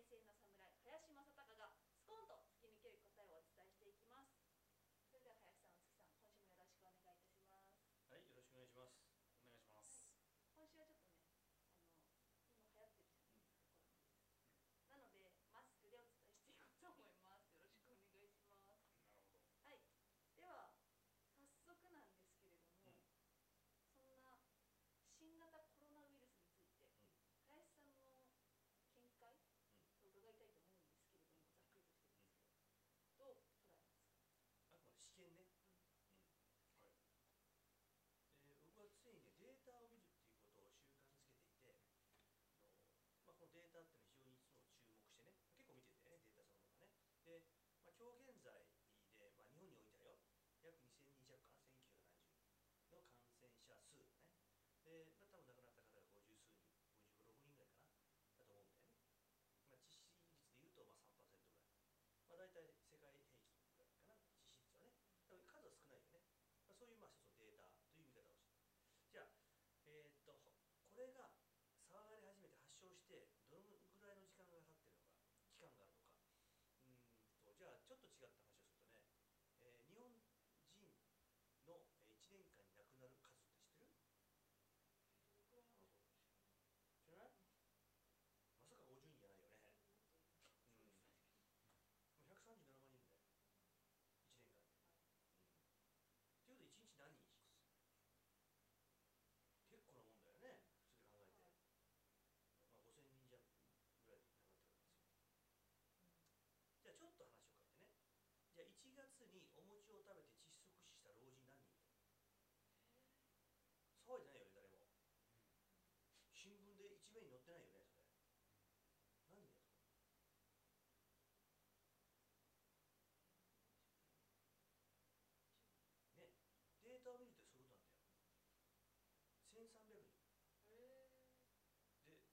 平成の侍林正孝がスコーンと突き抜ける答えをお伝えしていきますそれでは林さん、月さん、今週もよろしくお願いいたしますはい、よろしくお願いします。お願いします。今週はちょっとね、あの今流行ってるじゃないですか、コロナウイルスなので、マスクでお伝えしていこうと思いますよろしくお願いしますなるほど。はい、では早速なんですけれども、うんそんな新型コロナウイルスについて、うん林さんの見解うんを伺いたいと思うんですけれども、ざっくりとしてるんですけど、どう捉えますか、あくまで試験ね。うんはい。で僕は常にね、データを見るっていうことを習慣づけていて、あのまあ、このデータっていうのは非常にいつも注目してね、結構見ててね、データそのものがね。で、まあ、今日現在で、まあ、日本においてはよ、約2000人弱かな、1970の感染者数ね。で、あ、多分亡くなった方が50数人、56人ぐらいかな、だと思うんだよね。まあ、致死率でいうとまあ3%ぐらい。まあ、大体世界平均ぐらいかな、致死率はね。だから数は少ないよね。まあ、そういうまあ一つのデータという見方をして。じゃあ、えーっと、これが騒がれ始めて発症して、どのぐらいの時間が経ってるのか、期間があるのか。うーんと、じゃあ、ちょっと違った話をするとね、えー日本人の1年間に亡くなる数って知ってるどれくらいなんでしょう知らないまさか50人じゃないよね。うん。もう137万人だよ。1年間で。うん。っていうことで1日何人死す結構なもんだよね。普通で考えて。まあ5000人じゃぐらい亡くなってるわけですよ。じゃあちょっと話を変えてね。じゃあ1月にお餅を食べて窒息死した老人何人騒いでないよね、誰も。新聞で一面に載ってないよね、それ。何人だよ。ね、データを見るとそういうことなんだよ。1300人。へで、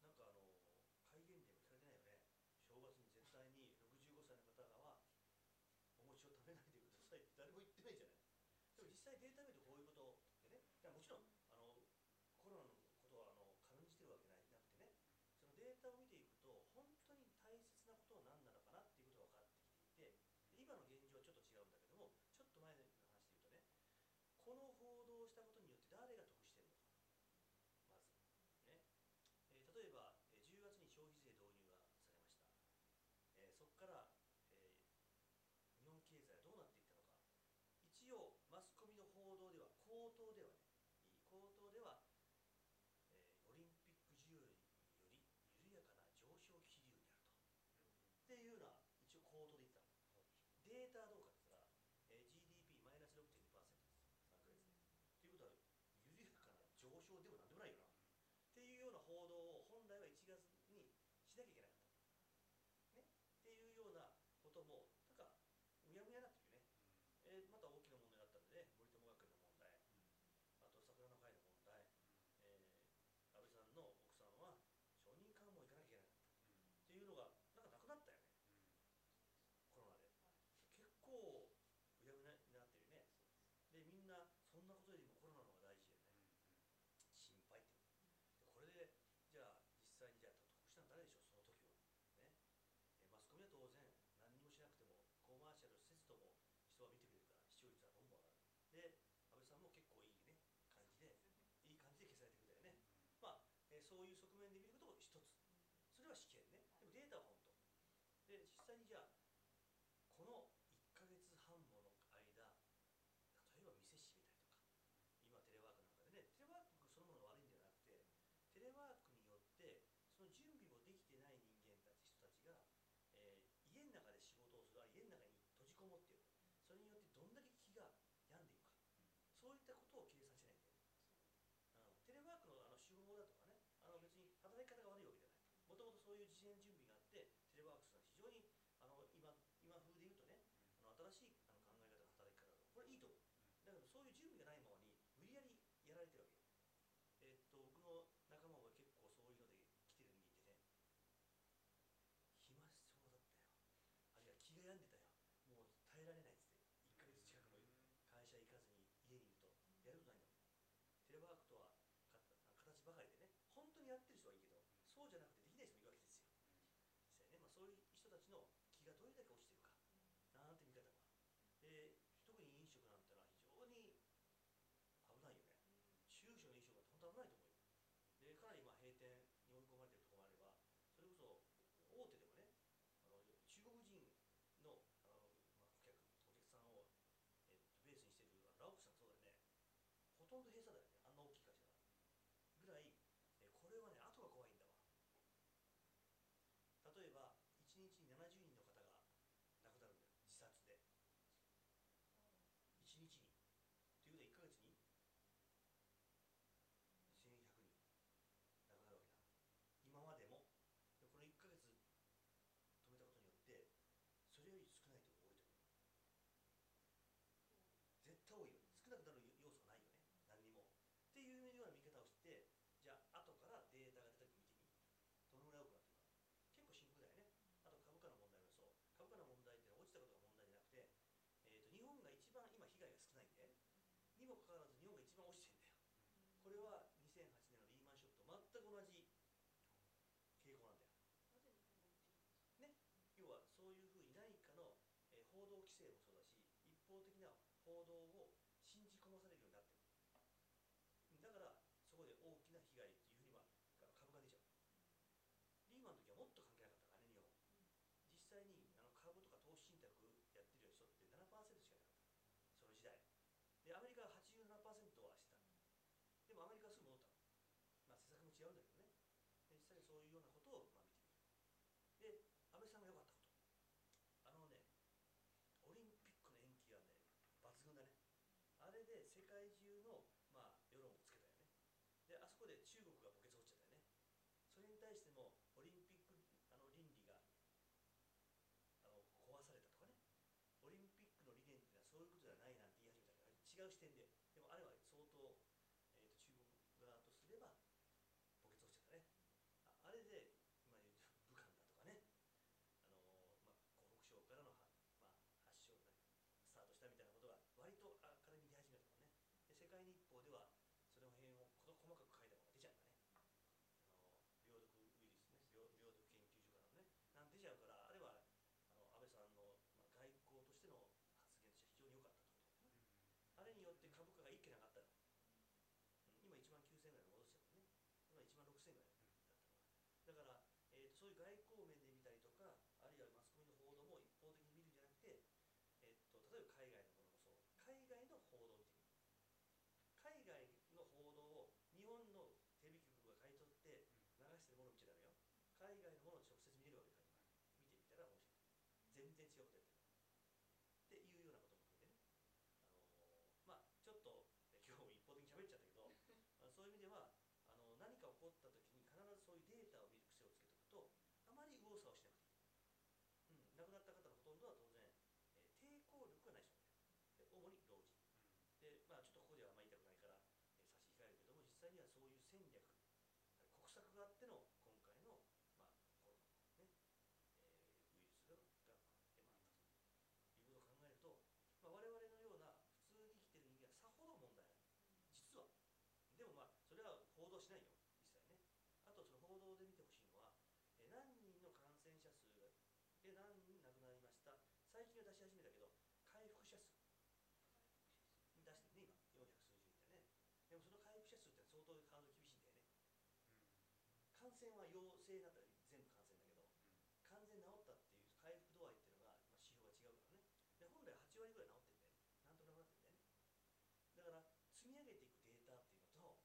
なんかあの、戒厳令も聞かれてないよね。正月に絶対に65歳の方は、お餅を食誰も言ってないじゃない。でも実際データ見るとこういうことってね、いやもちろんあのコロナのことはあの軽んじてるわけないなくてね、そのデータを見ていくと、本当に大切なことは何なのかなっていうことが分かってきていて、今の現状はちょっと違うんだけども、ちょっと前の話で言うとね、この報道をしたことによって誰が得してるのか、まず。ねえー例えば、えー10月に消費税導入がされました。えーそこから、えー日本経済はどうなっていったのか。一応マスコミの報道では口頭ではね口頭では、えーオリンピック需要より緩やかな上昇気流にあると。っていうのは一応口頭で言ったの。データはどうかって言ったら、えー GDP マイナス6.2%です3ヶ月でということは緩やかな上昇でもなんでもないよな。っていうような報道を本来は1月にしなきゃいけなかった、ね、っていうようなこともなんかうやむやになってるよねえーまた大きな問題だったので、森友学園の問題、あと桜の会の問題、えー安倍さんの奥さんは承認喚問行かなきゃいけなかったっていうのが、なんかなくなったよね、コロナで。結構うやむやになってるよね。で、みんな、そんなことよりもコロナの方が大事よね。心配ってでこれで、じゃあ、実際にじゃあ、得したのは誰でしょう、その時は。ね。えーマスコミは当然、何にもしなくても、コマーシャルせずともは見てくれるから、視聴率はどんどん上がる。で、安倍さんも結構いいね、感じで、いい感じで消されてくれたよね。まあ、えーそういう側面で見ることも一つ。それは試験ね。でもデータは本当。で、実際にじゃあ、この1ヶ月半もの間、例えば店閉めたりとか、今テレワークなんかでね、テレワークそのもの悪いんじゃなくて、テレワークによって、その準備もできてない人間たち、人たちが、えー家の中で仕事をする、あるいは家の中に閉じこもっている。それによってどんだけ気が病んでいくか。そういったことを計算しないんだよね。うん、テレワークのあの手法だとかね、あの別に働き方が悪いわけじゃない。もともとそういう事前準備があって、テレワークスは非常にあの今今風で言うとね、あの新しいあの考え方の働き方だと、これいいと思う。だけどそういう準備がないままに無理やりやられてるわけよ。えーっと僕の仲間も結構そういうので来てる人間いてね、暇そうだったよ。あるいは気が病んでたよ。もう耐えられないっつって、1ヶ月近くの会社行かずに家にいると、やることないんだもん。テレワークとはか形ばかりでね、本当にやってる人はいいけど、そうじゃなくてできない人もいるわけですよ。危ないと思うよでかなりまあ閉店に追い込まれてるところもあればそれこそ大手でもねあの中国人のあの、まあ、顧客お客さんを、えっと、ベースにしてるラオスさんそうだよね。ほとんど閉鎖だよね。あんな大きい会社がぐらいえこれはね後が怖いんだわ。例えば1日に70人の方が亡くなるんだよ。自殺で。1日にということは1ヶ月に1100人亡くなるわけだ今までもでこの1ヶ月止めたことによってそれより少ないとこ多いと思う絶対多いよ少なくなる要素がないよね何にもっていうような見方をしてじゃあ後からデータが出た時見てみどのぐらい多くなってるか結構深刻だよねあと株価の問題もそう株価の問題っていうのは落ちたことが問題じゃなくて、えー、と日本が一番今被害が少ないんでにもかかわらず日本が一番落ちてんだよ。これは2008年のリーマンショックと全く同じ傾向なんだよ。ね要はそういうふうに何かの、えー報道規制もそうだし一方的な報道を信じ込まされるようになってる。だからそこで大きな被害っていうふうには株が出ちゃう。リーマンの時はもっと関係なかったからね日本。実際にあの株とか投資信託やってる人って7%しかいなかった。その時代。でアメリカは87%はしてたでもアメリカはすぐ戻ったのまあ施策も違うんだけどね。で実際にそういうようなことをまあ見てみる。で安倍さんが良かったこと。あのねオリンピックの延期はね抜群だね。あれで世界中のまあ世論をつけたよね。であそこで中国がボケつ落ちゃったよね。それに対してもオリンピックあの倫理があの壊されたとかね。オリンピックの理念っていうのはそういうことじゃないなんて言い始めたから違う視点ででもあれは相当、えー、と中国側とすればボケつ落ちちゃったねああれで今言う武漢だとかねあのーまあ、湖北省からのは、まあ、発祥ねスタートしたみたいなことが割と明るみに出始めたのねで世界日報ではその辺を事細かく書いたものが出ちゃうん。だねあの病毒ウイルスね病病毒研究所からのねなん出ちゃうからあれはあの安倍さん。の、まあ、外交としての発言としては非常に良かったと思うんだよなあれによって株価が一気に上がったの、うん。今1万9000円ぐらいに戻しちゃうね。今1万6000円ぐらいだったのが。だから、えー、とそういう外交面で見たりとかあるいはマスコミの報道も一方的に見るんじゃなくて、えー、と例えば海外のものもそう海外の報道を見てみる海外の報道を日本のテレビ局が買い取って流してるものを見ちゃダメよ。海外のものを直接見れるわけだから見てみたら面白い全然違うことやってるっていうようなことも含めてね。あのーまあちょっとえ 今日も一方的に喋っちゃったけどそういう意味ではあの何か起こった時に必ずそういうデータを見る癖をつけておくとあまり右往左往しなくていい、うん、亡くなった方のほとんどは当然、えー抵抗力がない人なんだよで主に老人でまあちょっとここではあんまり言いたくないから、えー差し控えるけども実際にはそういう戦略国策があっての今回の、まあ、コロナね、えーウイルスがが出回ったということを考えると、まあ、我々のような普通に生きてる人間はさほど問題ない実はでもまあそれは報道しないよ実際ねあとその報道で見てほしいのはえー何人の感染者数がで何人亡くなりました最近は出し始めたけど回復者数出してるね今400数十人だよねでもその回復者数って相当ハードル厳しいんだよね感染は陽性だったら全部感染だけど完全に治ったっていう回復度合いっていうのが、まあ、指標が違うからね。で本来8割ぐらい治ってるんだよね。なんとなくなってるんだよね。だから積み上げていくデータっていうのと、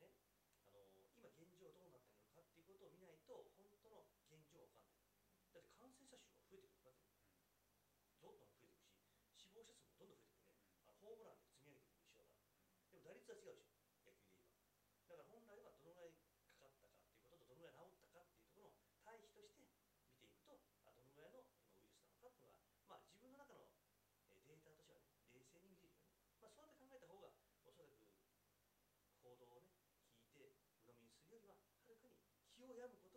ね、あの今現状どうなってるのかっていうことを見ないと本当の現状が分かんない。だって感染者数が増えてくるだってどんどん増えていくし死亡者数もどんどん増えてくるね。あのホームランで積み上げていくの一緒だから。でも打率は違うでしょまあ、そうやって考えた方がおそらく報道をね聞いて鵜呑みにするよりははるかに気を病むこと